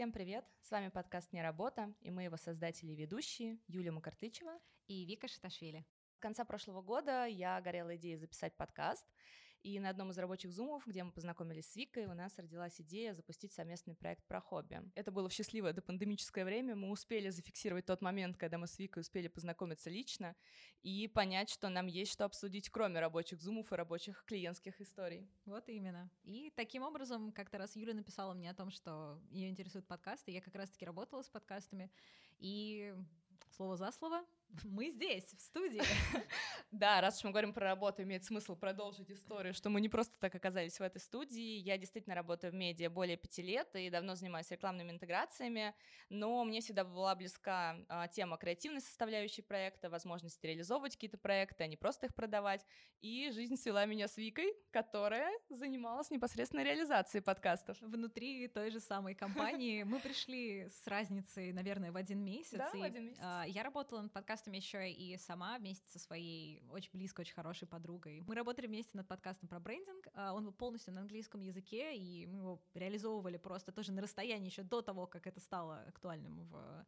Всем привет! С вами подкаст «Не работа» и мы его создатели и ведущие Юлия Макартычева и Вика Шаташвили. С конца прошлого года я горела идеей записать подкаст, и на одном из рабочих зумов, где мы познакомились с Викой, у нас родилась идея запустить совместный проект про хобби. Это было в счастливое допандемическое время, мы успели зафиксировать тот момент, когда мы с Викой успели познакомиться лично и понять, что нам есть что обсудить, кроме рабочих зумов и рабочих клиентских историй. Вот именно. И таким образом, как-то раз Юля написала мне о том, что ее интересуют подкасты, я как раз-таки работала с подкастами, и слово за слово мы здесь, в студии. Да, раз уж мы говорим про работу, имеет смысл продолжить историю, что мы не просто так оказались в этой студии. Я действительно работаю в медиа более пяти лет и давно занимаюсь рекламными интеграциями, но мне всегда была близка а, тема креативной составляющей проекта, возможности реализовывать какие-то проекты, а не просто их продавать. И жизнь свела меня с Викой, которая занималась непосредственно реализацией подкастов. Внутри той же самой компании мы пришли с разницей, наверное, в один месяц. Да, в один месяц. А, я работала над подкастом подкастами еще и сама вместе со своей очень близкой, очень хорошей подругой. Мы работали вместе над подкастом про брендинг. А, он был полностью на английском языке, и мы его реализовывали просто тоже на расстоянии еще до того, как это стало актуальным в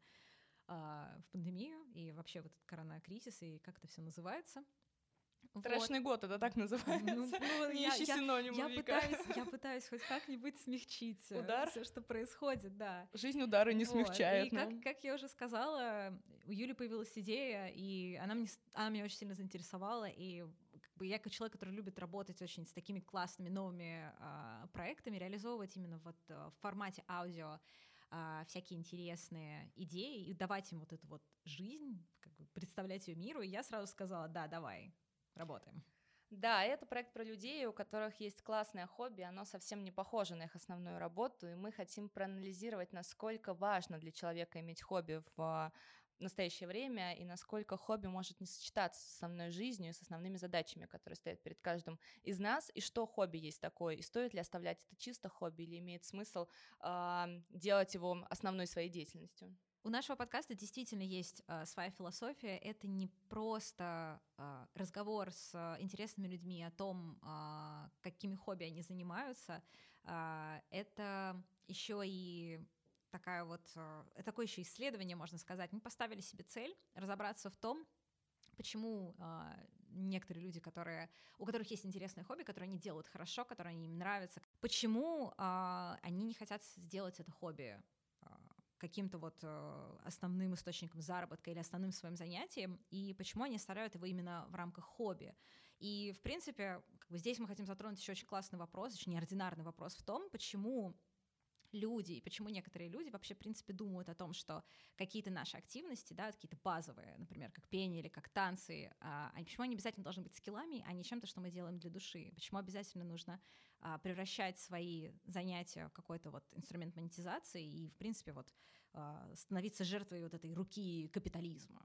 а, в пандемию и вообще в этот коронакризис и как это все называется. Страшный вот. год, это так называется. Ну, ну, я, синоним я, я, пытаюсь, я пытаюсь хоть как-нибудь смягчить э, Удар? все, что происходит, да. Жизнь удары не вот. смягчает. И как, как я уже сказала, у Юли появилась идея, и она, мне, она меня очень сильно заинтересовала, и как бы я как человек, который любит работать очень с такими классными новыми а, проектами, реализовывать именно вот а, в формате аудио а, всякие интересные идеи и давать им вот эту вот жизнь, как бы представлять ее миру, и я сразу сказала, да, давай, работаем. Да, это проект про людей, у которых есть классное хобби, оно совсем не похоже на их основную работу, и мы хотим проанализировать, насколько важно для человека иметь хобби в настоящее время и насколько хобби может не сочетаться с основной жизнью и с основными задачами, которые стоят перед каждым из нас, и что хобби есть такое, и стоит ли оставлять это чисто хобби, или имеет смысл э, делать его основной своей деятельностью. У нашего подкаста действительно есть э, своя философия. Это не просто э, разговор с э, интересными людьми о том, э, какими хобби они занимаются. Э, это еще и такая вот, э, такое еще исследование, можно сказать. Мы поставили себе цель разобраться в том, почему э, некоторые люди, которые, у которых есть интересное хобби, которые они делают хорошо, которые им нравятся, почему э, они не хотят сделать это хобби каким-то вот э, основным источником заработка или основным своим занятием, и почему они оставляют его именно в рамках хобби. И, в принципе, как бы здесь мы хотим затронуть еще очень классный вопрос, очень неординарный вопрос в том, почему люди, и почему некоторые люди вообще, в принципе, думают о том, что какие-то наши активности, да, какие-то базовые, например, как пение или как танцы, а, почему они обязательно должны быть скиллами, а не чем-то, что мы делаем для души? Почему обязательно нужно превращать свои занятия в какой-то вот инструмент монетизации и, в принципе, вот а, становиться жертвой вот этой руки капитализма?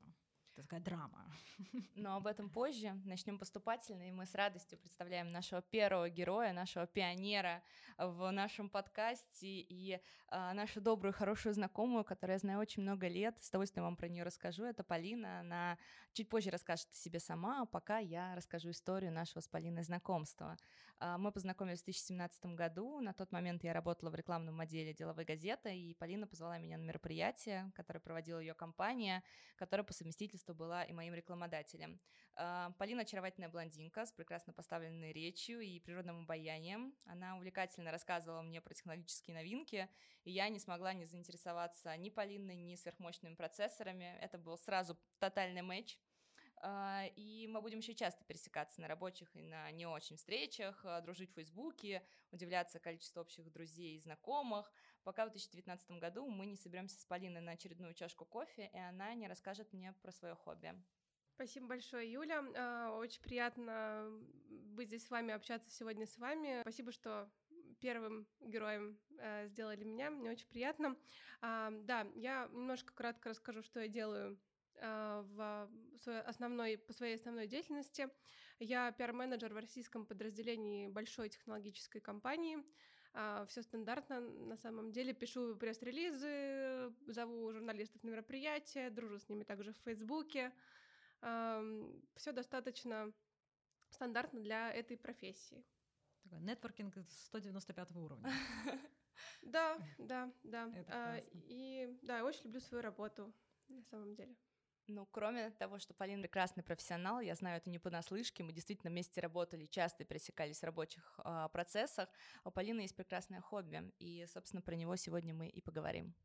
Это такая драма. Но об этом позже. Начнем поступательно, и мы с радостью представляем нашего первого героя, нашего пионера в нашем подкасте и а, нашу добрую, хорошую знакомую, которую я знаю очень много лет. С удовольствием вам про нее расскажу. Это Полина. Она чуть позже расскажет о себе сама, а пока я расскажу историю нашего с Полиной знакомства. А, мы познакомились в 2017 году. На тот момент я работала в рекламном отделе деловой газеты, и Полина позвала меня на мероприятие, которое проводила ее компания, которая по совместительству была и моим рекламодателем. А, Полина очаровательная блондинка с прекрасно поставленной речью и природным обаянием. Она увлекательно рассказывала мне про технологические новинки, и я не смогла не заинтересоваться ни Полиной, ни сверхмощными процессорами. Это был сразу тотальный матч. А, и мы будем еще часто пересекаться на рабочих и на не очень встречах, а, дружить в Фейсбуке, удивляться количеству общих друзей и знакомых, пока в 2019 году мы не соберемся с Полиной на очередную чашку кофе, и она не расскажет мне про свое хобби. Спасибо большое, Юля. А, очень приятно быть здесь с вами, общаться сегодня с вами. Спасибо, что первым героем сделали меня. Мне очень приятно. Да, я немножко кратко расскажу, что я делаю в своей основной, по своей основной деятельности. Я пиар-менеджер в российском подразделении большой технологической компании. А, Все стандартно на самом деле. Пишу пресс-релизы, зову журналистов на мероприятия, дружу с ними также в Фейсбуке. Все достаточно стандартно для этой профессии. Такой нетворкинг 195 уровня. Да, да, да. А, и да, очень люблю свою работу, на самом деле. Ну, кроме того, что Полина прекрасный профессионал, я знаю это не понаслышке, мы действительно вместе работали, часто пересекались в рабочих а, процессах. А У Полины есть прекрасное хобби, и, собственно, про него сегодня мы и поговорим.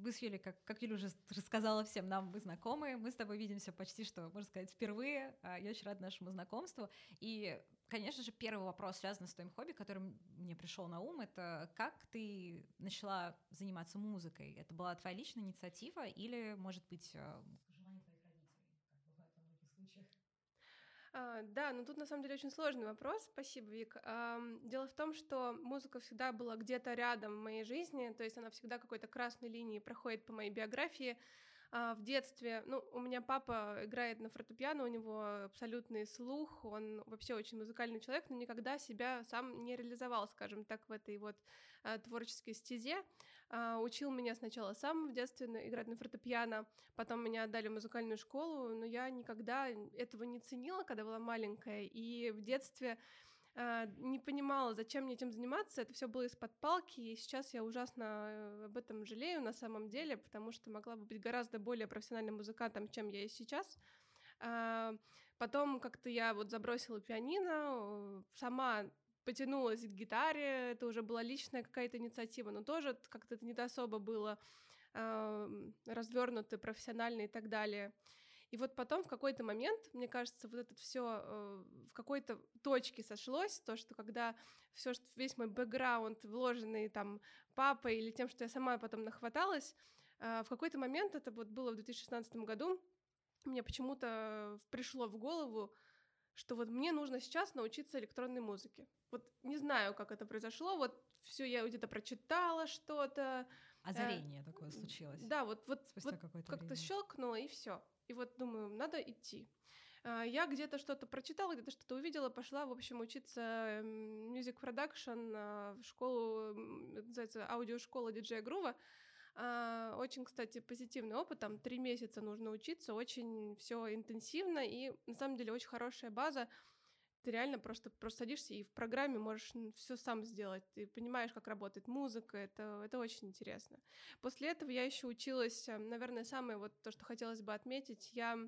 Вы с Юлей, как, как Юля уже рассказала всем нам, вы знакомы, мы с тобой видимся почти что, можно сказать, впервые. А, Я очень рада нашему знакомству. И, конечно же, первый вопрос, связанный с твоим хобби, который мне пришел на ум, это как ты начала заниматься музыкой? Это была твоя личная инициатива или, может быть, а, желание твоих родителей, как бывает во многих случаях? А, да, но тут на самом деле очень сложный вопрос. Спасибо, Вик. Ам, дело в том, что музыка всегда была где-то рядом в моей жизни, то есть она всегда какой-то красной линией проходит по моей биографии. А, в детстве, ну, у меня папа играет на фортепиано, у него абсолютный слух, он вообще очень музыкальный человек, но никогда себя сам не реализовал, скажем так, в этой вот а, творческой стезе. А, учил меня сначала сам в детстве играть на фортепиано, потом меня отдали в музыкальную школу, но я никогда этого не ценила, когда была маленькая, и в детстве а, не понимала, зачем мне этим заниматься, это все было из-под палки, и сейчас я ужасно э, об этом жалею на самом деле, потому что могла бы быть гораздо более профессиональным музыкантом, чем я есть сейчас. А, Потом как-то я вот забросила пианино, э, сама потянулась к гитаре, это уже была личная какая-то инициатива, но тоже как-то это не особо было развернуто, профессионально и так далее. И вот потом в какой-то момент, мне кажется, вот это все в какой-то точке сошлось, то, что когда все, что весь мой бэкграунд, вложенный там папой или тем, что я сама потом нахваталась, э, в какой-то момент, это вот было в 2016 году, мне почему-то пришло в голову, что вот мне нужно сейчас научиться электронной музыке. Вот не знаю, как это произошло, вот все я где-то прочитала что-то. Озарение такое случилось. Да, вот, вот, Спустя вот как-то щелкнуло и все. И вот думаю, надо идти. А, Я где-то что-то прочитала, где-то что-то увидела, пошла, в общем, учиться music production а, в школу, называется аудиошкола диджея Грува. А, Очень, кстати, позитивный опыт, там три месяца нужно учиться, очень все интенсивно и на самом деле очень хорошая база. Ты реально просто, просто садишься и в программе можешь все сам сделать. Ты понимаешь, как работает музыка, это, это очень интересно. После этого я еще училась, э, наверное, самое вот то, что хотелось бы отметить, я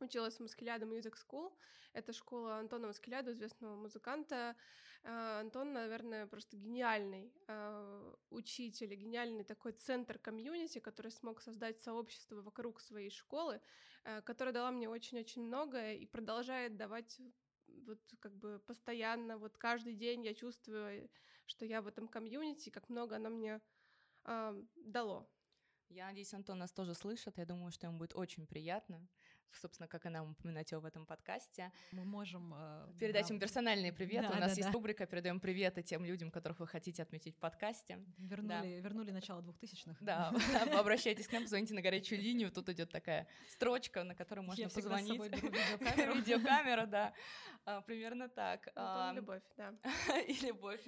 училась в Маскеляда Music School. Это школа Антона Маскеляда, известного музыканта. Э, Антон, наверное, просто гениальный э, учитель, гениальный такой центр комьюнити, который смог создать сообщество вокруг своей школы, э, которая дала мне очень-очень многое и продолжает давать вот как бы постоянно, вот каждый день я чувствую, что я в этом комьюнити, как много оно мне э, дало. Я надеюсь, Антон нас тоже слышит. Я думаю, что ему будет очень приятно, собственно, как и нам упоминать его в этом подкасте. Мы можем... э, Передать да, ему персональные приветы. Да, У нас да, есть да. рубрика «Передаем приветы тем людям, которых вы хотите отметить в подкасте». Вернули, вернули начало двухтысячных. Да, обращайтесь к нам, позвоните на горячую линию. Тут идет такая строчка, на которую можно Я позвонить. беру видеокамеру. Видеокамера, да. А, Примерно так. Антон А, любовь, да. и любовь.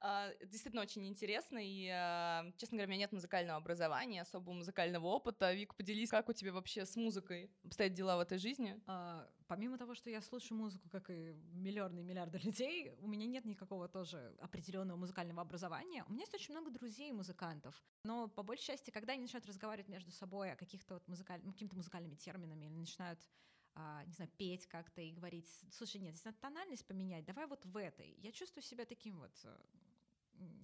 А, Действительно очень интересно, и, а, честно говоря, у меня нет музыкального образования, особого музыкального опыта. Вик, поделись, как у тебя вообще с музыкой обстоят дела в этой жизни? А, Помимо того, что я слушаю музыку, как и миллионы и миллиарды людей, у меня нет никакого тоже определенного музыкального образования. У меня есть очень много друзей музыкантов, но по большей части, когда они начинают разговаривать между собой о каких-то вот музыкаль... ну, какими-то музыкальными терминами или начинают а, не знаю, петь как-то и говорить, слушай, нет, здесь надо тональность поменять, давай вот в этой. Я чувствую себя таким вот э,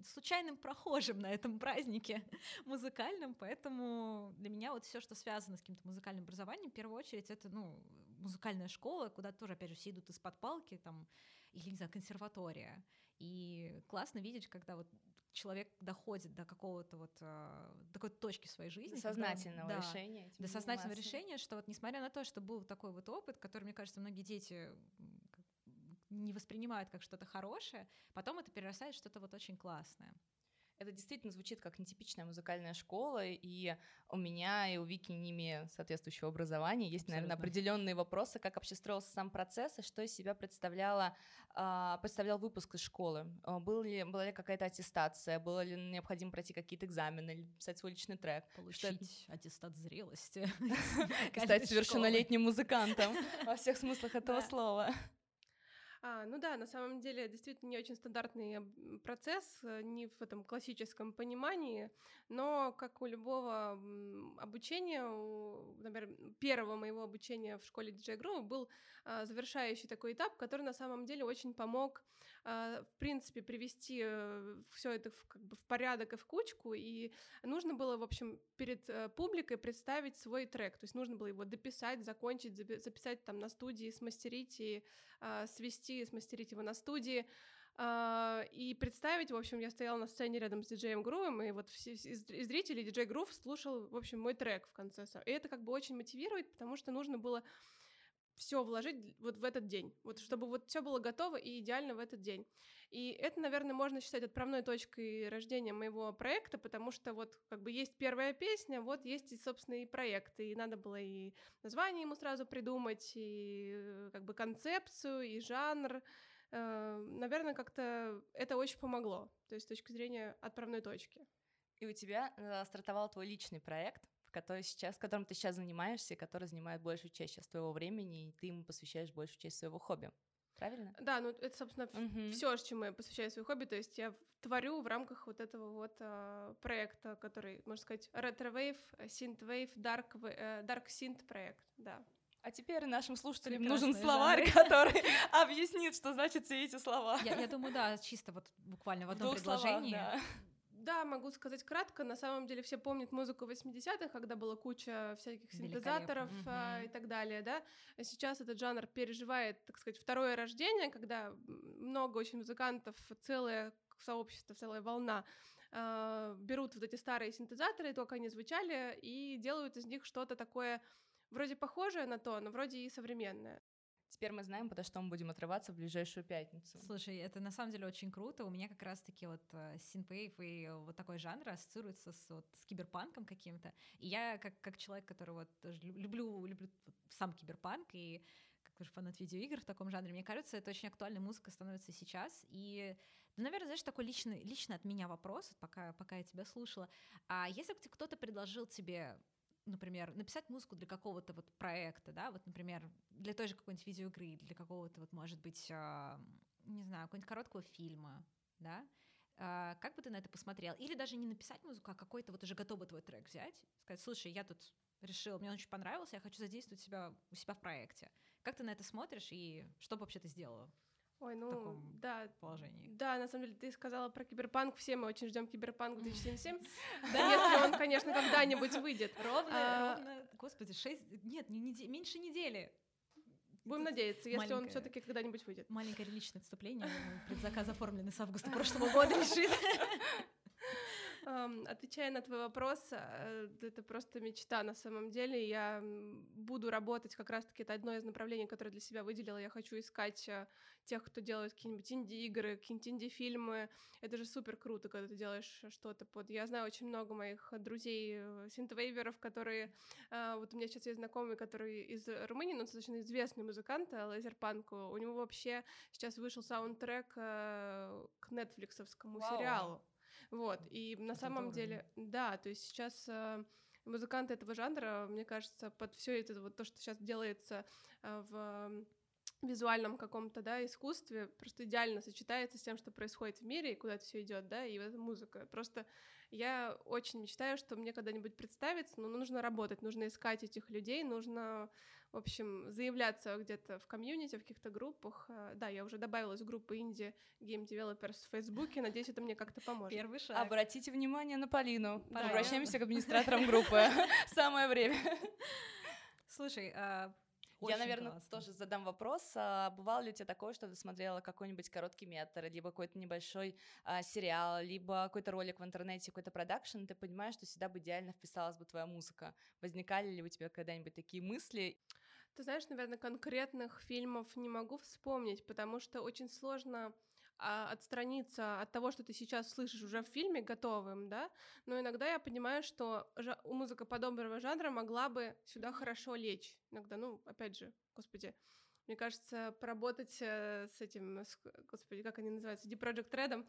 случайным прохожим на этом празднике музыкальном, поэтому для меня вот все, что связано с каким-то музыкальным образованием, в первую очередь это, ну, музыкальная школа, куда тоже, опять же, все идут из-под палки, там, или, не знаю, консерватория. И классно видеть, когда вот человек доходит до какого-то вот э, такой точки в своей жизни. До сознательного когда, решения. До сознательного решения, что вот несмотря на то, что был такой вот опыт, который, мне кажется, многие дети не воспринимают как что-то хорошее, потом это перерастает в что-то вот очень классное. Это действительно звучит как нетипичная музыкальная школа, и у меня и у Вики, не имея соответствующего образования, есть, Абсолютно. наверное, определенные вопросы, как вообще строился сам процесс, и что из себя представляла, а, представлял выпуск из школы. А, был ли, была ли какая-то аттестация, было ли необходимо пройти какие-то экзамены, или писать свой личный трек? Получить аттестат зрелости. Стать совершеннолетним музыкантом во всех смыслах этого слова. А, ну да, на самом деле действительно не очень стандартный процесс, э, не в этом классическом понимании, но как у любого обучения, у, например, первого моего обучения в школе DJ Groove был а, завершающий такой этап, который на самом деле очень помог, в принципе, привести э, все это в, как бы в порядок и в кучку, и нужно было, в общем, перед э, публикой представить свой трек, то есть нужно было его дописать, закончить, записать там на студии, смастерить и а, свести, смастерить его на студии. Uh, и представить, в общем, я стояла на сцене рядом с диджеем Грувом, и вот все, из, из зрителей диджей Грув слушал, в общем, мой трек в конце. И это как бы очень мотивирует, потому что нужно было все вложить вот в этот день, вот чтобы вот все было готово и идеально в этот день. И это, наверное, можно считать отправной точкой рождения моего проекта, потому что вот как бы есть первая песня, вот есть и, собственно, и проект, и надо было и название ему сразу придумать, и э, как бы концепцию, и жанр. Э, наверное, как-то это очень помогло, то есть с точки зрения отправной точки. И у тебя э, стартовал твой личный проект, который сейчас, которым ты сейчас занимаешься, и который занимает большую часть сейчас твоего времени, и ты ему посвящаешь большую часть своего хобби. Правильно? Да, ну это, собственно, uh-huh. все, чему я посвящаю свое хобби. То есть я творю в рамках вот этого вот э, проекта, который, можно сказать, retrowave, synthwave, dark, э, проект, да. А теперь нашим слушателям Прекрасный нужен словарь, жанр. который объяснит, что значит все эти слова. Я, я думаю, да, чисто вот буквально в одном в предложении. Словах, да. Могу сказать кратко. На самом деле все помнят музыку 80-х, когда была куча всяких синтезаторов э, и так далее, да. Сейчас этот жанр переживает, так сказать, второе рождение, когда много очень музыкантов, целое сообщество, целая волна э, берут вот эти старые синтезаторы, то, как они звучали, и делают из них что-то такое вроде похожее на то, но вроде и современное. Теперь мы знаем, потому что мы будем отрываться в ближайшую пятницу. Слушай, это на самом деле очень круто. У меня как раз-таки вот э, синпейв и вот такой жанр ассоциируется с, вот, с киберпанком каким-то. И я как, как человек, который вот люблю, люблю сам киберпанк и как тоже фанат видеоигр в таком жанре, мне кажется, это очень актуальная музыка становится сейчас. И, ну, наверное, знаешь, такой личный, лично от меня вопрос, пока, пока я тебя слушала. А если бы кто-то предложил тебе например, написать музыку для какого-то вот проекта, да, вот, например, для той же какой-нибудь видеоигры, для какого-то вот, может быть, э, не знаю, какого-нибудь короткого фильма, да, э, как бы ты на это посмотрел? Или даже не написать музыку, а какой-то вот уже готовый твой трек взять, сказать, слушай, я тут решил, мне он очень понравился, я хочу задействовать себя у себя в проекте. Как ты на это смотришь и что бы вообще ты сделала? Ой, ну, в таком да, положении. Да, на самом деле, ты сказала про киберпанк, все мы очень ждем киберпанк 2077, если он, конечно, когда-нибудь выйдет. Ровно, а, ровно, господи, шесть, нет, меньше недели. Будем надеяться, если он все таки когда-нибудь выйдет. Маленькое личное отступление, предзаказ оформленный с августа прошлого года лежит. Отвечая на твой вопрос, э, это просто мечта на самом деле. Я буду работать, как раз-таки это одно из направлений, которое для себя выделила. Я хочу искать э, тех, кто делает какие-нибудь инди-игры, какие-нибудь инди-фильмы. Это же супер круто, когда ты делаешь что-то под... Я знаю очень много моих друзей э, синтвейверов, которые... Вот у меня сейчас есть знакомый, который из Румынии, но достаточно известный музыкант, лазерпанку. У него вообще сейчас вышел саундтрек к нетфликсовскому сериалу. Вот, и на Это самом здорово. деле, да, то есть сейчас э, музыканты этого жанра, мне кажется, под все это вот то, что сейчас делается э, в визуальном каком-то, да, искусстве просто идеально сочетается с тем, что происходит в мире и куда это все идет, да, и эта музыка. Просто я очень мечтаю, что мне когда-нибудь представится, но нужно работать, нужно искать этих людей, нужно в общем, заявляться где-то в комьюнити, в каких-то группах. А, да, я уже добавилась в группу инди Game Developers в Фейсбуке, надеюсь, это мне как-то поможет. Первый шаг. Обратите внимание на Полину. Да, Обращаемся к администраторам группы. Самое время. Слушай, а, Я, наверное, классно. тоже задам вопрос. А бывало ли у тебя такое, что ты смотрела какой-нибудь короткий метр, либо какой-то небольшой а, сериал, либо какой-то ролик в интернете, какой-то продакшн, ты понимаешь, что сюда бы идеально вписалась бы твоя музыка. Возникали ли у тебя когда-нибудь такие мысли? Ты знаешь, наверное, конкретных фильмов не могу вспомнить, потому что очень сложно а, отстраниться от того, что ты сейчас слышишь уже в фильме готовым, да, но иногда я понимаю, что жа- музыка подобного жанра могла бы сюда хорошо лечь. Иногда, ну, опять же, господи, мне кажется, поработать э, с этим, с, господи, как они называются, Deep Project Red,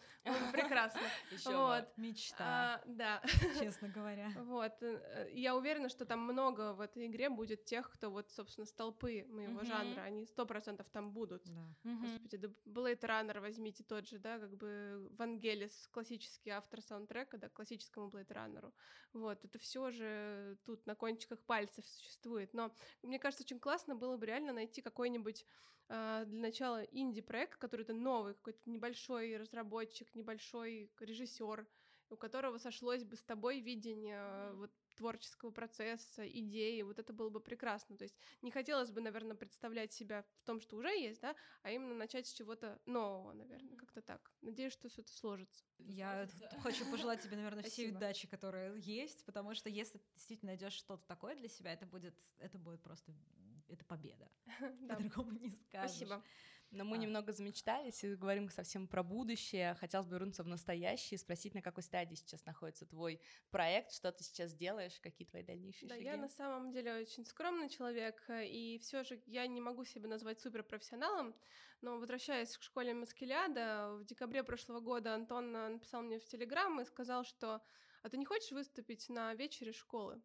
прекрасно. вот. Мечта. А, да. Честно говоря. Вот. Э, я уверена, что там много в этой игре будет тех, кто вот, собственно, столпы моего жанра. Они сто процентов там будут. Господи, да Blade Runner возьмите тот же, да, как бы Вангелис, классический автор саундтрека, да, классическому Blade Runner. Вот. Это все же тут на кончиках пальцев существует. Но мне кажется, очень классно было бы реально найти какой-нибудь какой-нибудь э, для начала инди-проект, который это новый, какой-то небольшой разработчик, небольшой режиссер, у которого сошлось бы с тобой видение э, вот творческого процесса, идеи, вот это было бы прекрасно. То есть не хотелось бы, наверное, представлять себя в том, что уже есть, да, а именно начать с чего-то нового, наверное, как-то так. Надеюсь, что все это сложится. Я хочу пожелать тебе, наверное, всей удачи, которая есть, потому что если ты действительно найдешь что-то такое для себя, это будет, это будет просто это победа. По-другому не скажешь. Спасибо. Но мы а. немного замечтались и говорим совсем про будущее. Хотелось бы вернуться в настоящее и спросить, на какой стадии сейчас находится твой проект, что ты сейчас делаешь, какие твои дальнейшие да, шаги? Я на самом деле очень скромный человек, и все же я не могу себя назвать суперпрофессионалом, но возвращаясь к школе Маскеляда, в декабре прошлого года Антон написал мне в Телеграм и сказал, что «А ты не хочешь выступить на вечере школы?»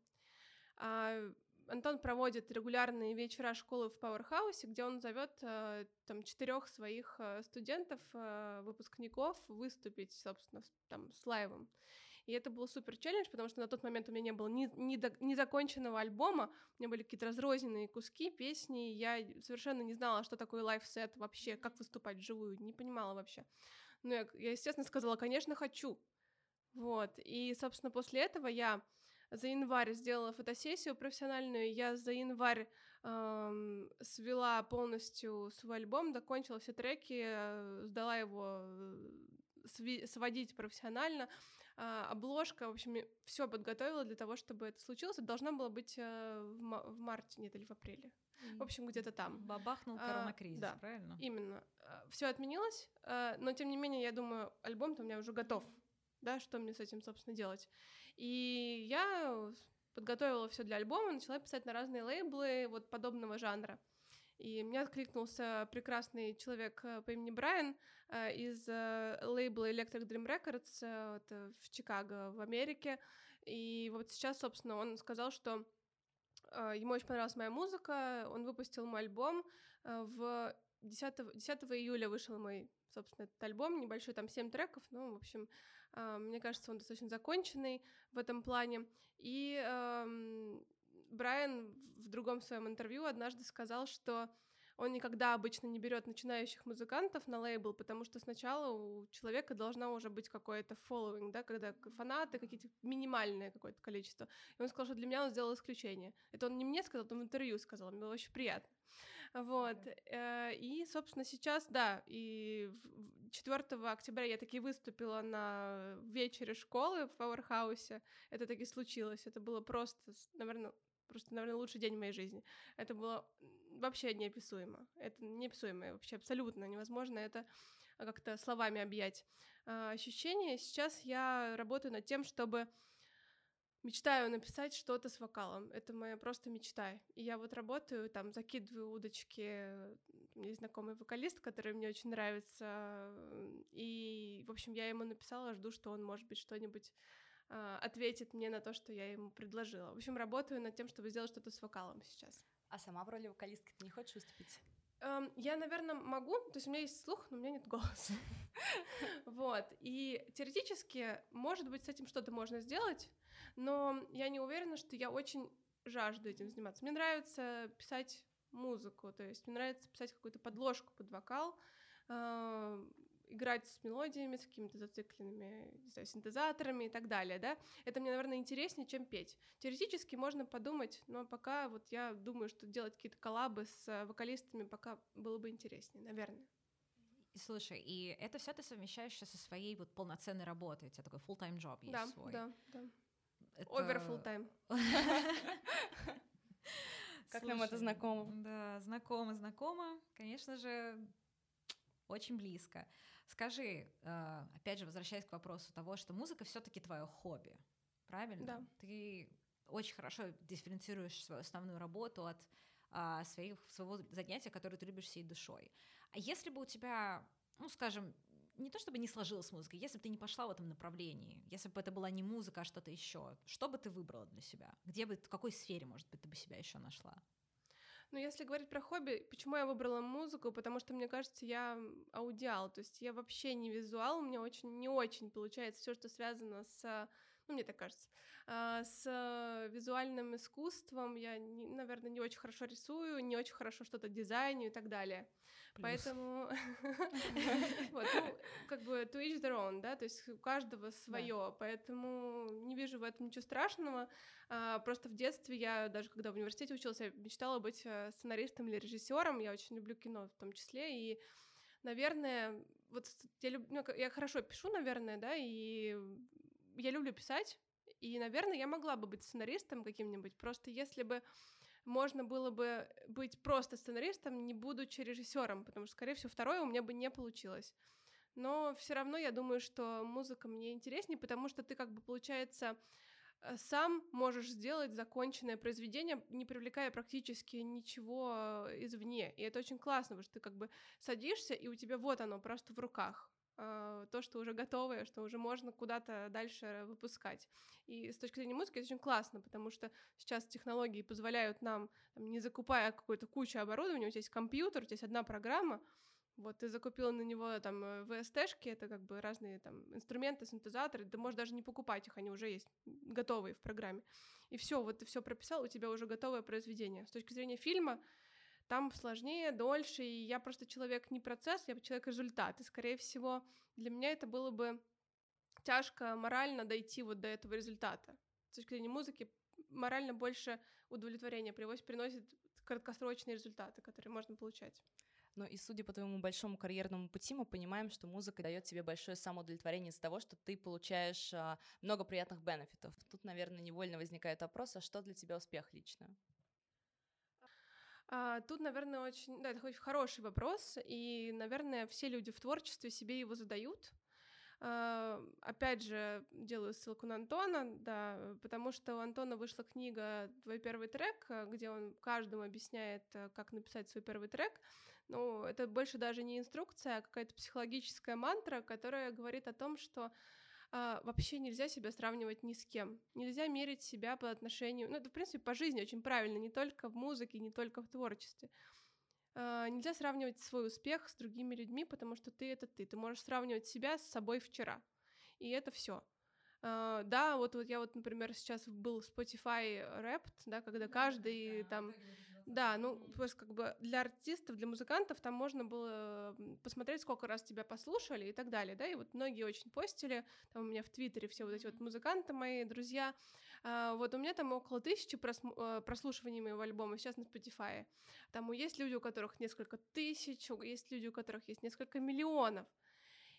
а Антон проводит регулярные вечера школы в Powerhouse е, где он зовет э, там четырех своих э, студентов, э, выпускников выступить, собственно, там с live ом. И это был супер челлендж, потому что на тот момент у меня не было ни, ни, до, ни законченного альбома, у меня были какие-то разрозненные куски, песни, я совершенно не знала, что такое live set вообще, как выступать вживую, не понимала вообще. Ну, я, я, естественно, сказала, конечно, хочу. Вот, и, собственно, после этого я за январь сделала фотосессию профессиональную, я за январь эм, свела полностью свой альбом, докончила все треки, э, сдала его э, сводить профессионально, э, обложка, в общем, все подготовила для того, чтобы это случилось. Это должно было быть э, в, ма- в марте, нет, или в апреле. В общем, где-то там. Бабахнул а, коронакризис, а, да, правильно? Именно. Все отменилось, но тем не менее, я думаю, альбом-то у меня уже готов. Да, что мне с этим, собственно, делать? И я подготовила все для альбома, начала писать на разные лейблы вот подобного жанра. И мне откликнулся прекрасный человек э, по имени Брайан э, из э, лейбла Electric Dream Records это в Чикаго, в Америке. И вот сейчас, собственно, он сказал, что ему очень понравилась моя музыка, он выпустил мой альбом. В 10, 10 июля вышел мой, собственно, этот альбом, небольшой, там 7 треков, ну, в общем, мне кажется, он достаточно законченный в этом плане. И эм, Брайан в другом своем интервью однажды сказал, что он никогда обычно не берет начинающих музыкантов на лейбл, потому что сначала у человека должна уже быть какое-то following, да, когда фанаты, какие-то минимальное какое-то количество. И он сказал, что для меня он сделал исключение. Это он не мне сказал, он в интервью сказал, мне было очень приятно. Вот. Э, и, собственно, сейчас, да, и 4 октября я таки выступила на вечере школы в Пауэрхаусе. Это таки случилось. Это было просто, наверное, просто, наверное, лучший день в моей жизни. Это было вообще неописуемо. Это неописуемо, вообще абсолютно невозможно это как-то словами объять. А, ощущение. Сейчас я работаю над тем, чтобы мечтаю написать что-то с вокалом. Это моя просто мечта. И я вот работаю, там, закидываю удочки. У меня есть знакомый вокалист, который мне очень нравится. И, в общем, я ему написала, жду, что он, может быть, что-нибудь э, ответит мне на то, что я ему предложила. В общем, работаю над тем, чтобы сделать что-то с вокалом сейчас. А сама в роли вокалистки ты не хочешь выступить? Um, я, наверное, могу, то есть у меня есть слух, но у меня нет голоса. Вот. И теоретически, может быть, с этим что-то можно сделать, но я не уверена, что я очень жажду этим заниматься. Мне нравится писать музыку, то есть мне нравится писать какую-то подложку под вокал. играть с мелодиями, с какими-то зацикленными не знаю, синтезаторами и так далее, да, это мне, наверное, интереснее, чем петь. Теоретически можно подумать, но пока вот я думаю, что делать какие-то коллабы с вокалистами пока было бы интереснее, наверное. Слушай, и это все ты совмещаешь со своей вот полноценной работой, у тебя такой full-time job есть да, свой. Да, да, это... Over full-time. Как нам это знакомо? Да, знакомо, знакомо. Конечно же, очень близко. Скажи, э, опять же, возвращаясь к вопросу того, что музыка все-таки твое хобби, правильно? Да. Ты очень хорошо дифференцируешь свою основную работу от а, своих, своего занятия, которое ты любишь всей душой. А если бы у тебя, ну, скажем, не то чтобы не сложилась музыка, если бы ты не пошла в этом направлении, если бы это была не музыка, а что-то еще, что бы ты выбрала для себя? Где бы, в какой сфере, может быть, ты бы себя еще нашла? Ну, если говорить про хобби, почему я выбрала музыку? Потому что, мне кажется, я аудиал, то есть я вообще не визуал, у меня очень не очень получается все, что связано с ну, мне так кажется. А, с визуальным искусством я, наверное, не очень хорошо рисую, не очень хорошо что-то дизайню и так далее. Плюс. Поэтому, вот, ну, как бы to each their own, да, то есть у каждого свое, поэтому не вижу в этом ничего страшного. А, просто в детстве я, даже когда в университете училась, я мечтала быть э, сценаристом или режиссером. Я очень люблю кино в том числе, и наверное, вот я, люб... ну, я хорошо пишу, наверное, да, и я люблю писать, и, наверное, я могла бы быть сценаристом каким-нибудь, просто если бы можно было бы быть просто сценаристом, не будучи режиссером, потому что, скорее всего, второе у меня бы не получилось. Но все равно я думаю, что музыка мне интереснее, потому что ты как бы, получается, э, сам можешь сделать законченное произведение, не привлекая практически ничего извне. И это очень классно, потому что ты как бы садишься, и у тебя вот оно просто в руках. А, то, что уже готовое, что уже можно куда-то дальше выпускать. И с точки зрения музыки это очень классно, потому что сейчас технологии позволяют нам, там, не закупая какую-то кучу оборудования, у тебя есть компьютер, у тебя есть одна программа, вот ты закупил на него там VST-шки, это как бы разные там инструменты, синтезаторы, ты можешь даже не покупать их, они уже есть готовые в программе. И все, вот ты все прописал, у тебя уже готовое произведение. С точки зрения фильма, там сложнее, дольше, и я просто человек не процесс, я человек результат, и, скорее всего, для меня это было бы тяжко морально дойти вот до этого результата. С точки зрения музыки морально больше удовлетворения привозит, приносит краткосрочные результаты, которые можно получать. Ну и судя по твоему большому карьерному пути, мы понимаем, что музыка дает тебе большое самоудовлетворение из-за того, что ты получаешь а, много приятных бенефитов. Тут, наверное, невольно возникает вопрос, а что для тебя успех лично? А, тут, наверное, очень, да, это очень хороший вопрос, и, наверное, все люди в творчестве себе его задают. А, опять же, делаю ссылку на Антона, да, потому что у Антона вышла книга «Твой первый трек», где он каждому объясняет, как написать свой первый трек. Ну, это больше даже не инструкция, а какая-то психологическая мантра, которая говорит о том, что а, вообще нельзя себя сравнивать ни с кем. Нельзя мерить себя по отношению... Ну, это, в принципе, по жизни очень правильно, не только в музыке, не только в творчестве. А, нельзя сравнивать свой успех с другими людьми, потому что ты — это ты. Ты можешь сравнивать себя с собой вчера. И это все. Uh, да, вот, вот я вот, например, сейчас был Spotify Wrapped, да, когда каждый там да, ну, просто как бы для артистов, для музыкантов там можно было посмотреть, сколько раз тебя послушали и так далее, да, и вот многие очень постили, там у меня в Твиттере все вот эти вот музыканты мои, друзья, а, вот у меня там около тысячи э, прослушиваний моего альбома сейчас на Spotify, там есть люди, у которых несколько тысяч, есть люди, у которых есть несколько миллионов,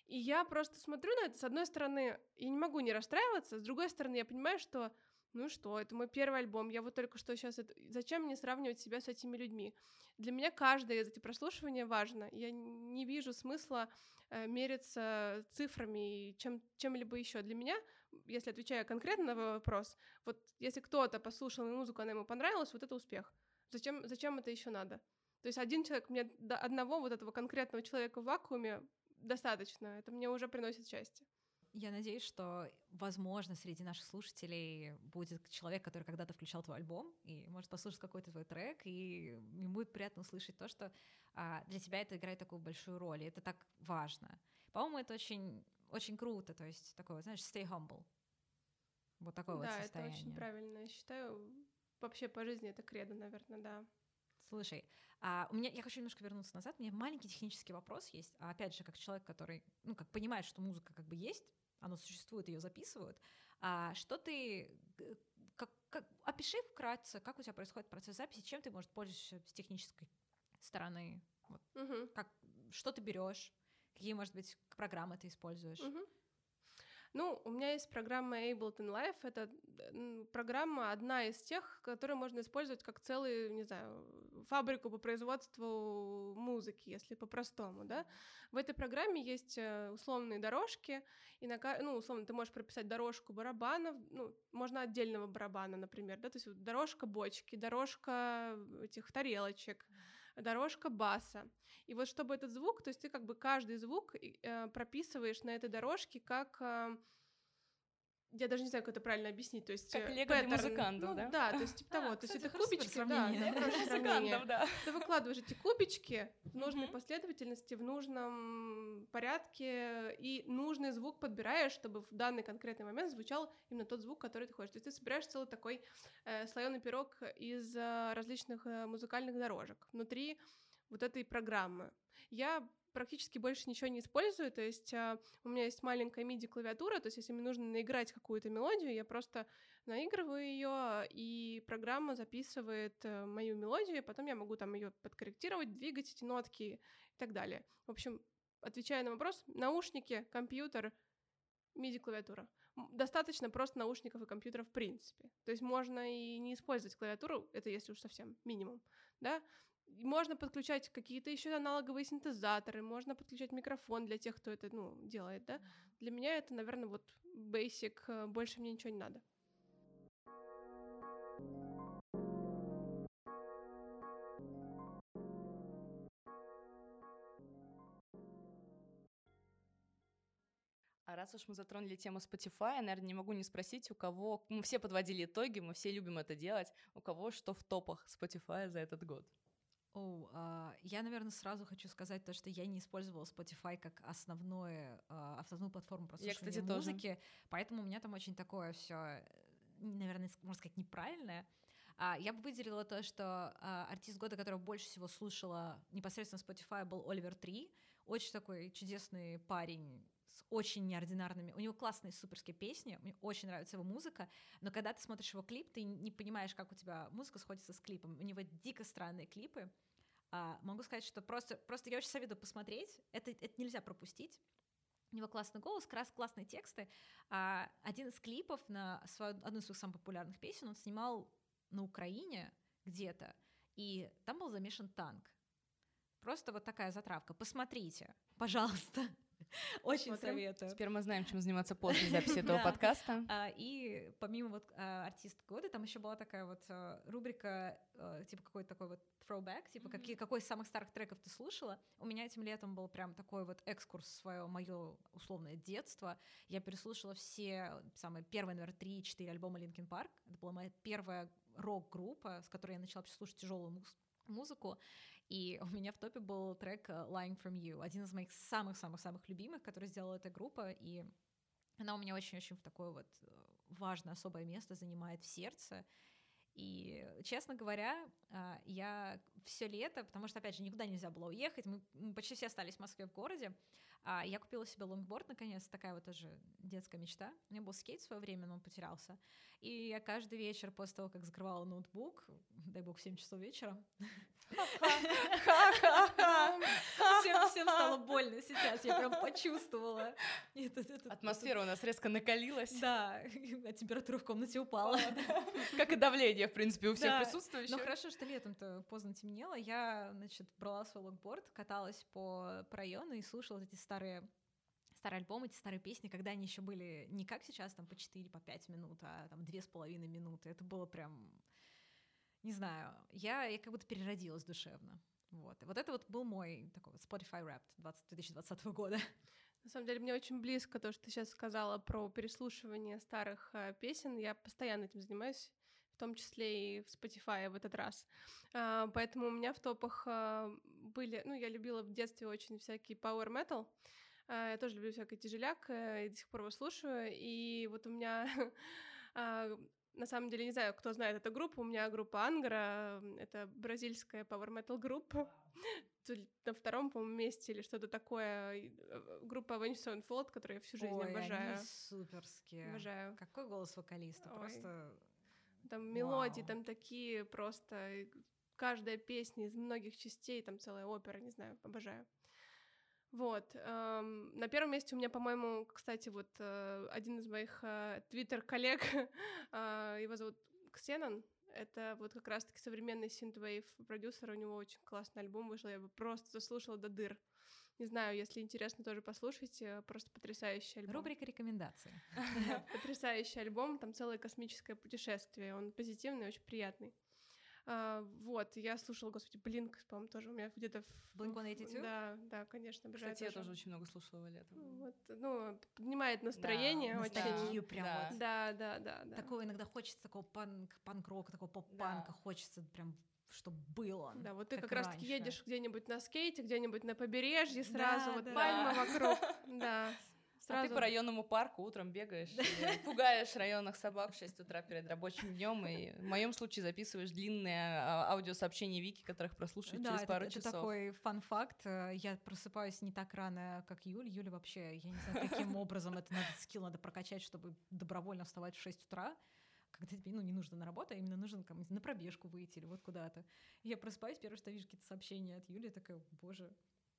и я просто смотрю на это, с одной стороны, я не могу не расстраиваться, с другой стороны, я понимаю, что ну что, это мой первый альбом, я вот только что сейчас... Это... Зачем мне сравнивать себя с этими людьми? Для меня каждое из этих прослушиваний важно. Я не вижу смысла э, мериться цифрами и чем, чем-либо еще. Для меня, если отвечая конкретно на вопрос, вот если кто-то послушал мою музыку, она ему понравилась, вот это успех. Зачем, зачем это еще надо? То есть один человек, мне одного вот этого конкретного человека в вакууме достаточно. Это мне уже приносит счастье. Я надеюсь, что, возможно, среди наших слушателей будет человек, который когда-то включал твой альбом и может послушать какой-то твой трек, и ему будет приятно услышать то, что а, для тебя это играет такую большую роль, и это так важно. По-моему, это очень, очень круто, то есть такое, знаешь, stay humble. Вот такое да, вот состояние. Да, это очень правильно, я считаю. Вообще по жизни это кредо, наверное, да. Слушай, а у меня, я хочу немножко вернуться назад. У меня маленький технический вопрос есть. А опять же, как человек, который, ну, как понимает, что музыка как бы есть, она существует, ее записывают. А что ты, как, как, опиши вкратце, как у тебя происходит процесс записи, чем ты, может, пользуешься с технической стороны? Вот. Угу. Как, что ты берешь? Какие, может быть, программы ты используешь? Угу. Ну, у меня есть программа Ableton Live. Это программа одна из тех, которые можно использовать как целый, не знаю, фабрику по производству музыки, если по-простому, да. В этой программе есть э, условные дорожки, и на, ну, условно, ты можешь прописать дорожку барабанов, ну, можно отдельного барабана, например, да, то есть дорожка бочки, дорожка этих тарелочек, дорожка баса. И вот чтобы этот звук, то есть ты как бы каждый звук э, прописываешь на этой дорожке как э, я даже не знаю, как это правильно объяснить, то есть как э, лего для музыкантов, ну, да? Да, то есть типа того, то есть это кубички, да, музыкантов, да. Ты выкладываешь эти кубички в нужной последовательности, в нужном порядке, и нужный звук подбираешь, чтобы в данный конкретный момент звучал именно тот звук, который ты хочешь. То есть ты собираешь целый такой э, слоеный пирог из э, различных э, музыкальных дорожек внутри вот этой программы. Я практически больше ничего не использую, то есть э, у меня есть маленькая MIDI-клавиатура, то есть если мне нужно наиграть какую-то мелодию, я просто наигрываю ее, и программа записывает э, мою мелодию, потом я могу там ее подкорректировать, двигать эти нотки и так далее. В общем, отвечая на вопрос, наушники, компьютер, MIDI-клавиатура. Достаточно просто наушников и компьютера в принципе. То есть можно и не использовать клавиатуру, это если уж совсем минимум, да, можно подключать какие-то еще аналоговые синтезаторы, можно подключать микрофон для тех, кто это ну, делает, да. Для меня это, наверное, вот basic, э, больше мне ничего не надо. А раз уж мы затронули тему Spotify, я, наверное, не могу не спросить, у кого... Мы все подводили итоги, мы все любим это делать. У кого что в топах Spotify за этот год? О, oh, uh, я, наверное, сразу хочу сказать то, что я не использовала Spotify как основное, uh, основную платформу прослушивания я, кстати, музыки, тоже. поэтому у меня там очень такое все, наверное, можно сказать, неправильное. Uh, я бы выделила то, что uh, артист года, которого больше всего слушала непосредственно Spotify, был Оливер Три, очень такой чудесный парень, очень неординарными. У него классные суперские песни, мне очень нравится его музыка, но когда ты смотришь его клип, ты не понимаешь, как у тебя музыка сходится с клипом. У него дико странные клипы. А, могу сказать, что просто, просто я очень советую посмотреть. Это, это нельзя пропустить. У него классный голос, крас, классные тексты. А, один из клипов на свою, одну из своих самых популярных песен он снимал на Украине где-то, и там был замешан танк. Просто вот такая затравка. Посмотрите, пожалуйста. Очень Смотрим. советую. Теперь мы знаем, чем заниматься после записи этого подкаста. А, и помимо вот а, артист года, там еще была такая вот а, рубрика, типа какой-то такой вот throwback, типа какие, какой из самых старых треков ты слушала. У меня этим летом был прям такой вот экскурс в свое мое условное детство. Я переслушала все самые первые, наверное, три-четыре альбома Linkin Park. Это была моя первая рок-группа, с которой я начала слушать тяжелую музыку. И у меня в топе был трек э, Lying From You, один из моих самых-самых-самых любимых, который сделала эта группа, и она у меня очень-очень в такое вот э, важное, особое место занимает в сердце. И, честно говоря, э, я все лето, потому что, опять же, никуда нельзя было уехать, мы почти все остались в Москве в городе, а я купила себе лонгборд, наконец, такая вот тоже детская мечта. У меня был скейт в свое время, но он потерялся. И я каждый вечер после того, как закрывала ноутбук, дай бог, в 7 часов вечера, всем, всем стало больно сейчас, я прям почувствовала. Атмосфера у нас резко накалилась. Да, а температура в комнате упала. Как и давление, в принципе, у всех присутствующих. Но хорошо, что летом-то поздно темнело. Я, значит, брала свой лонгборд, каталась по району и слушала эти старые старые альбомы, эти старые песни, когда они еще были не как сейчас, там по 4, по 5 минут, а там две с половиной минуты. Это было прям не знаю, я, я как будто переродилась душевно. Вот. И вот это вот был мой такой Spotify Wrapped 20, 2020 года. На самом деле, мне очень близко то, что ты сейчас сказала про переслушивание старых э, песен. Я постоянно этим занимаюсь, в том числе и в Spotify в этот раз. А, поэтому у меня в топах а, были... Ну, я любила в детстве очень всякий power metal. А, я тоже люблю всякий тяжеляк, э, и до сих пор его слушаю. И вот у меня а, на самом деле, не знаю, кто знает эту группу, у меня группа Ангра, это бразильская power metal группа, на втором, по-моему, месте или что-то такое. Э, группа Avenged Sevenfold, которую я всю жизнь Ой, обожаю. Они суперские. Обожаю. Какой голос вокалиста, Ой. просто... Там мелодии, Вау. там такие просто... Каждая песня из многих частей, там целая опера, не знаю, обожаю. Вот. Эм, на первом месте у меня, по-моему, кстати, вот э, один из моих э, твиттер-коллег, э, его зовут Ксенон, это вот как раз-таки современный синтвейв продюсер, у него очень классный альбом вышел, я бы просто заслушала до дыр. Не знаю, если интересно, тоже послушайте, просто потрясающий альбом. Рубрика рекомендации. Потрясающий альбом, там целое космическое путешествие, он позитивный, очень приятный. А, вот, я слушала, господи, Блинк, по-моему, тоже у меня где-то... Blink-182? Да, да, конечно, обожаю Кстати, тоже. я тоже очень много слушала летом. Вот, ну, поднимает настроение да, очень. Ностальгию прям да. вот. Да, да, да, да. Такого иногда хочется, такого панк, панк-рока, такого поп-панка, да. хочется прям чтобы было. Да, вот ты как, как раз таки едешь где-нибудь на скейте, где-нибудь на побережье сразу, да, вот да. пальма вокруг. Да, Сразу... А ты по районному парку утром бегаешь, пугаешь районных собак в 6 утра перед рабочим днем, и в моем случае записываешь длинные а, аудиосообщения Вики, которых прослушают через пару часов. это такой фан-факт. Я просыпаюсь не так рано, как Юль. Юля вообще, я не знаю, каким образом это надо, скилл надо прокачать, чтобы добровольно вставать в 6 утра когда тебе ну, не нужно на работу, а именно нужно там, на пробежку выйти или вот куда-то. я просыпаюсь, первое, что вижу какие-то сообщения от Юли, такая, боже,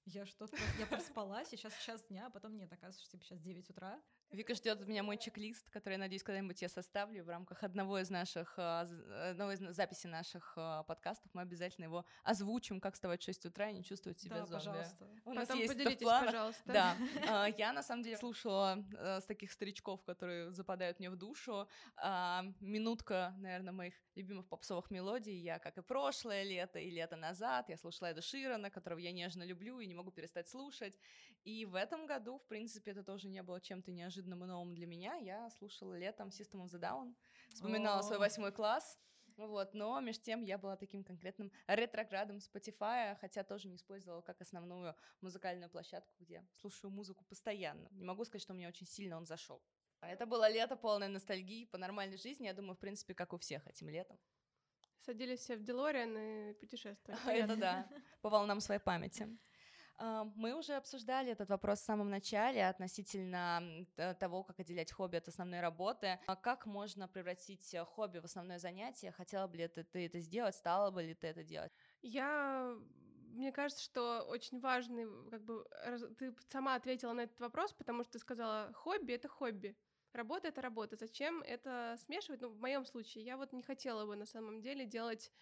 я что-то, я проспала, сейчас час дня, а потом нет, оказывается, что типа сейчас 9 утра. Вика ждет от меня мой чек-лист, который, надеюсь, когда-нибудь я составлю в рамках одного из наших, а, одного из записей наших а, подкастов. Мы обязательно его озвучим, как вставать в 6 утра и не чувствовать себя да, зомби. пожалуйста. У нас Потом есть поделитесь, в планах. пожалуйста. Да. А, я, на самом деле, слушала с таких старичков, которые западают мне в душу. Минутка, наверное, моих любимых попсовых мелодий. Я, как и прошлое лето, и лето назад, я слушала Эда Ширана, которого я нежно люблю и не могу перестать слушать. И в этом году, в принципе, это тоже не было чем-то неожиданным и новым для меня. Я слушала летом System of the Down, вспоминала свой восьмой класс. Вот, но между тем я была таким конкретным ретроградом Spotify, хотя тоже не использовала как основную музыкальную площадку, где слушаю музыку постоянно. Не могу сказать, что мне очень сильно он зашел. Это было лето полное ностальгии по нормальной жизни, я думаю, в принципе, как у всех этим летом. Садились все в Делориан и путешествовали. Это да, по волнам своей памяти. А, мы уже обсуждали этот вопрос в самом начале относительно того, как отделять хобби от основной работы. А как можно превратить э, хобби в основное занятие? Хотела бы ли ты, ты это сделать? Стала бы ли ты это делать? Я мне кажется, что очень важный, как бы, ты сама ответила на этот вопрос, потому что ты сказала, хобби — это хобби. Работа — это работа. Зачем это смешивать? Ну, в моем случае, я вот не хотела бы на самом деле делать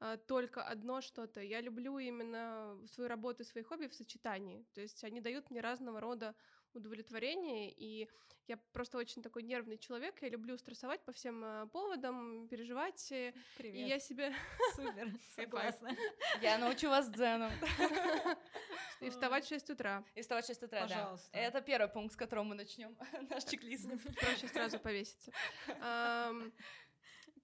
а, только одно что-то. Я люблю именно свою работу и свои хобби в сочетании. То есть они дают мне разного рода удовлетворение, и я просто очень такой нервный человек, я люблю стрессовать по всем э, поводам, переживать, э, Привет. и я себе... Супер, согласна. Я научу вас дзену. И вставать в 6 утра. И вставать в 6 утра, Пожалуйста. да. Это первый пункт, с которого мы начнем наш чек-лист. Проще сразу повеситься.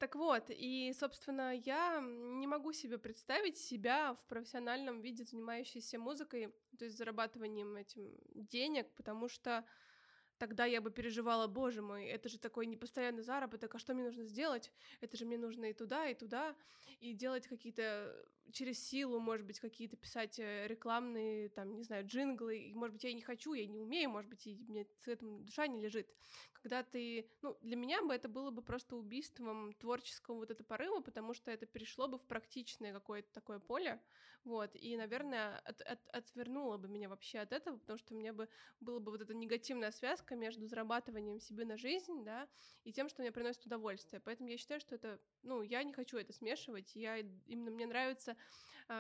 Так вот, и, собственно, я не могу себе представить себя в профессиональном виде, занимающейся музыкой, то есть зарабатыванием этим денег, потому что тогда я бы переживала, боже мой, это же такой непостоянный заработок, а что мне нужно сделать? Это же мне нужно и туда, и туда, и делать какие-то через силу, может быть, какие-то писать э, рекламные, там, не знаю, джинглы, и, может быть, я не хочу, я не умею, может быть, и мне с этим душа не лежит. Когда ты, ну, для меня бы это было бы просто убийством творческого вот этого порыва, потому что это перешло бы в практичное какое-то такое поле, вот, и, наверное, от, от, отвернуло бы меня вообще от этого, потому что у меня бы была бы вот эта негативная связка между зарабатыванием себе на жизнь, да, и тем, что мне приносит удовольствие, поэтому я считаю, что это, ну, я не хочу это смешивать, я именно мне нравится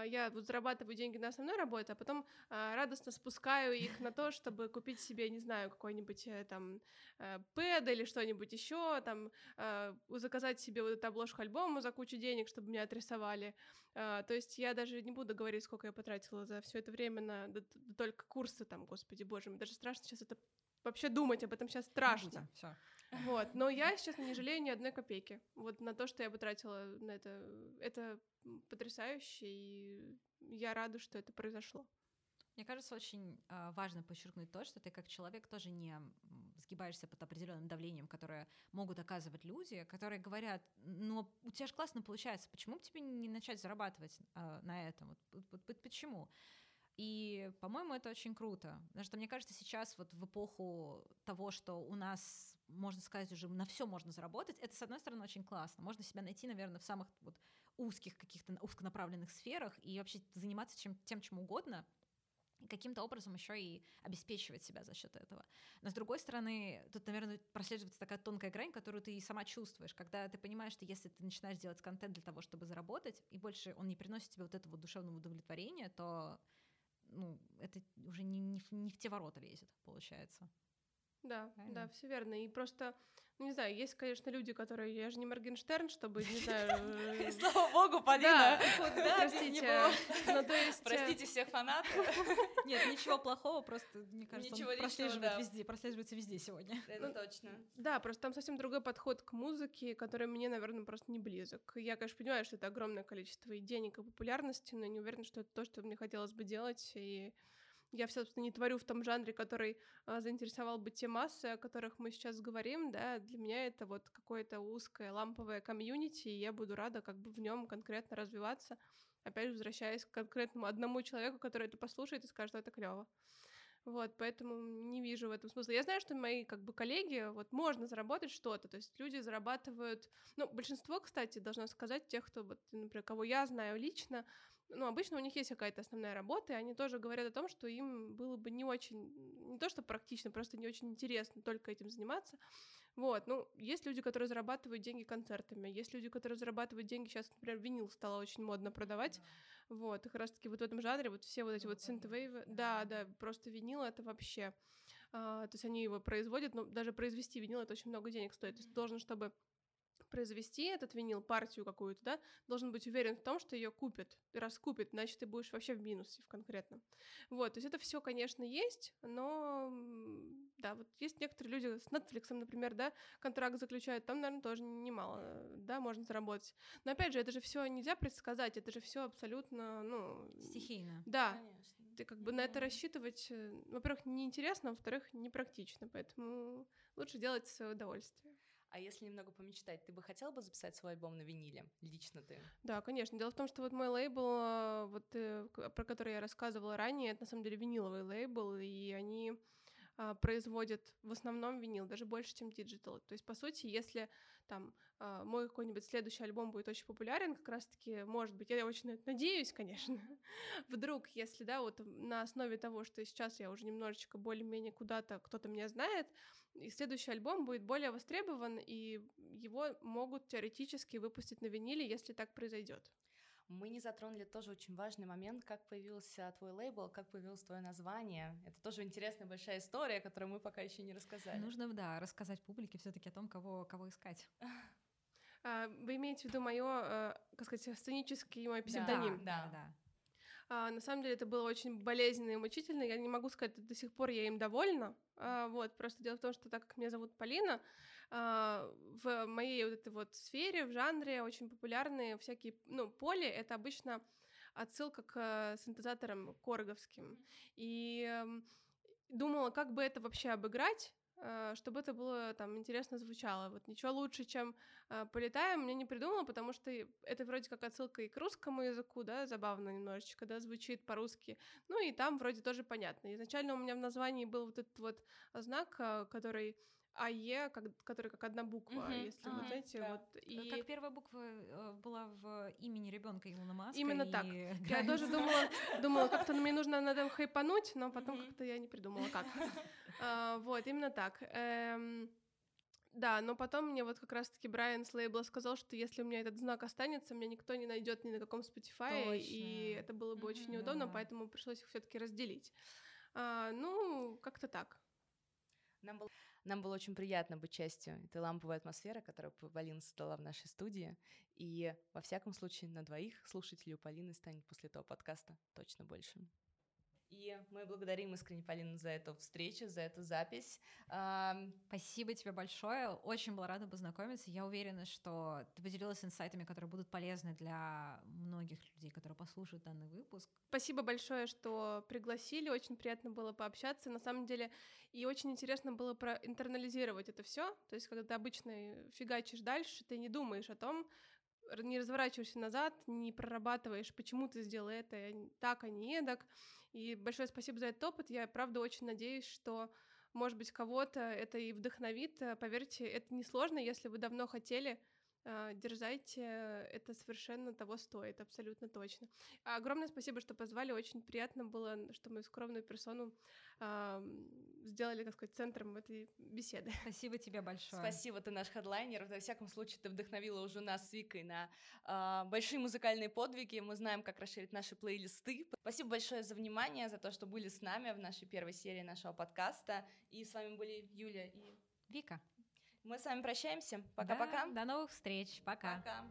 я вот зарабатываю деньги на основной работе, а потом а, радостно спускаю их на то, чтобы купить себе, не знаю, какой-нибудь э, там э, пэд или что-нибудь еще, там а, заказать себе вот эту обложку альбома за кучу денег, чтобы меня отрисовали. То есть я даже не буду говорить, сколько я потратила за все это время на только курсы там, господи боже, мне даже страшно сейчас это вообще думать об этом сейчас страшно. Все. Вот, но я, честно, не жалею ни одной копейки. Вот на то, что я потратила на это, это потрясающе, и я рада, что это произошло. Мне кажется, очень э, важно подчеркнуть то, что ты как человек тоже не сгибаешься под определенным давлением, которое могут оказывать люди, которые говорят, ну, у тебя же классно получается, почему бы тебе не начать зарабатывать э, на этом? Вот, вот, вот почему? И, по-моему, это очень круто. Потому что, мне кажется, сейчас вот в эпоху того, что у нас, можно сказать, уже на все можно заработать, это, с одной стороны, очень классно. Можно себя найти, наверное, в самых вот узких каких-то узконаправленных сферах и вообще заниматься чем, тем, чем угодно, каким-то образом еще и обеспечивать себя за счет этого. Но с другой стороны, тут, наверное, прослеживается такая тонкая грань, которую ты и сама чувствуешь, когда ты понимаешь, что если ты начинаешь делать контент для того, чтобы заработать, и больше он не приносит тебе вот этого душевного удовлетворения, то ну, это уже не, не, не в те ворота лезет, получается. Да, Правильно? да, все верно. И просто ну, не знаю, есть, конечно, люди, которые... Я же не Моргенштерн, чтобы, не знаю... Слава богу, Полина! Да, простите. Простите всех фанатов. Нет, ничего плохого, просто, мне кажется, он прослеживает везде, прослеживается везде сегодня. Это ну, точно. Да, просто там совсем другой подход к музыке, который мне, наверное, просто не близок. Я, конечно, понимаю, что это огромное количество и денег, и популярности, но не уверена, что это то, что мне хотелось бы делать, и я, собственно, не творю в том жанре, который а, заинтересовал бы те массы, о которых мы сейчас говорим, да, для меня это вот какое-то узкое ламповое комьюнити, и я буду рада как бы в нем конкретно развиваться, опять же, возвращаясь к конкретному одному человеку, который это послушает и скажет, что это клево. Вот, поэтому не вижу в этом смысла. Я знаю, что мои как бы коллеги, вот можно заработать что-то, то есть люди зарабатывают, ну, большинство, кстати, должна сказать, тех, кто, вот, например, кого я знаю лично, ну, обычно у них есть какая-то основная работа, и они тоже говорят о том, что им было бы не очень, не то что практично, просто не очень интересно только этим заниматься. Вот, ну, есть люди, которые зарабатывают деньги концертами, есть люди, которые зарабатывают деньги, сейчас, например, винил стало очень модно продавать, да. вот, и как раз-таки вот в этом жанре вот все вот эти ну, вот синтвейвы, да, да, просто винил это вообще, а, то есть они его производят, но даже произвести винил это очень много денег стоит, то есть должен, чтобы произвести этот винил, партию какую-то, да, должен быть уверен в том, что ее купят, раскупят, иначе ты будешь вообще в минусе в конкретном. Вот, то есть это все, конечно, есть, но да, вот есть некоторые люди с Netflix, например, да, контракт заключают, там, наверное, тоже немало, да, можно заработать. Но опять же, это же все нельзя предсказать, это же все абсолютно, ну... Стихийно. Да. Конечно. Ты как бы на это рассчитывать, э, во-первых, неинтересно, во-вторых, непрактично, поэтому лучше делать свое удовольствие. А если немного помечтать, ты бы хотела бы записать свой альбом на виниле? Лично ты? Да, конечно. Дело в том, что вот мой лейбл, а, вот, э, про который я рассказывала ранее, это на самом деле виниловый лейбл, и они а, производят в основном винил, даже больше, чем digital. То есть, по сути, если там а, мой какой-нибудь следующий альбом будет очень популярен, как раз-таки, может быть, я очень надеюсь, конечно, вдруг, если, да, вот на основе того, что сейчас я уже немножечко более-менее куда-то кто-то меня знает, и следующий альбом будет более востребован, и его могут теоретически выпустить на виниле, если так произойдет. Мы не затронули тоже очень важный момент, как появился твой лейбл, как появилось твое название. Это тоже интересная большая история, которую мы пока еще не рассказали. Нужно, да, рассказать публике все-таки о том, кого, кого искать. А, вы имеете в виду мое, э, как сказать, сценический мой псевдоним? Да, да. да. А, на самом деле это было очень болезненно и мучительно. Я не могу сказать, что до сих пор я им довольна. А, вот, просто дело в том, что так как меня зовут Полина, а, в моей вот этой вот сфере, в жанре очень популярные всякие, ну, поле — это обычно отсылка к синтезаторам корговским. И эм, думала, как бы это вообще обыграть, чтобы это было там интересно звучало. Вот ничего лучше, чем э, полетаем, мне не придумала, потому что это вроде как отсылка и к русскому языку, да, забавно немножечко, да, звучит по-русски. Ну и там вроде тоже понятно. Изначально у меня в названии был вот этот вот знак, э, который АЕ, как, который как одна буква, угу. если а, вы знаете, да. вот и как первая буква была в имени ребенка Илона Маска. Именно так. Я тоже думала, думала, как-то мне нужно над этим хайпануть, но потом угу. как-то я не придумала как. А, вот, именно так. Эм, да, но потом мне вот как раз-таки Брайан с лейбла сказал, что если у меня этот знак останется, меня никто не найдет ни на каком Spotify, Точно. и это было бы очень неудобно, да. поэтому пришлось их все-таки разделить. А, ну, как-то так. Нам было, нам было очень приятно быть частью этой ламповой атмосферы, которую Полина создала в нашей студии. И, во всяком случае, на двоих слушателей у Полины станет после этого подкаста точно больше. И мы благодарим искренне Полину за эту встречу, за эту запись. Спасибо тебе большое. Очень была рада познакомиться. Я уверена, что ты поделилась инсайтами, которые будут полезны для многих людей, которые послушают данный выпуск. Спасибо большое, что пригласили. Очень приятно было пообщаться. На самом деле, и очень интересно было проинтернализировать это все. То есть, когда ты обычно фигачишь дальше, ты не думаешь о том, не разворачиваешься назад, не прорабатываешь, почему ты сделал это так, а не эдак. И большое спасибо за этот опыт. Я, правда, очень надеюсь, что, может быть, кого-то это и вдохновит. Поверьте, это несложно, если вы давно хотели дерзайте, это совершенно того стоит, абсолютно точно. Огромное спасибо, что позвали, очень приятно было, что мою скромную персону э, сделали, так сказать, центром этой беседы. Спасибо тебе большое. Спасибо, ты наш хедлайнер. Во всяком случае, ты вдохновила уже нас с Викой на э, большие музыкальные подвиги. Мы знаем, как расширить наши плейлисты. Спасибо большое за внимание, за то, что были с нами в нашей первой серии нашего подкаста. И с вами были Юля и Вика. Мы с вами прощаемся. Пока-пока. Да, до новых встреч. Пока. Пока.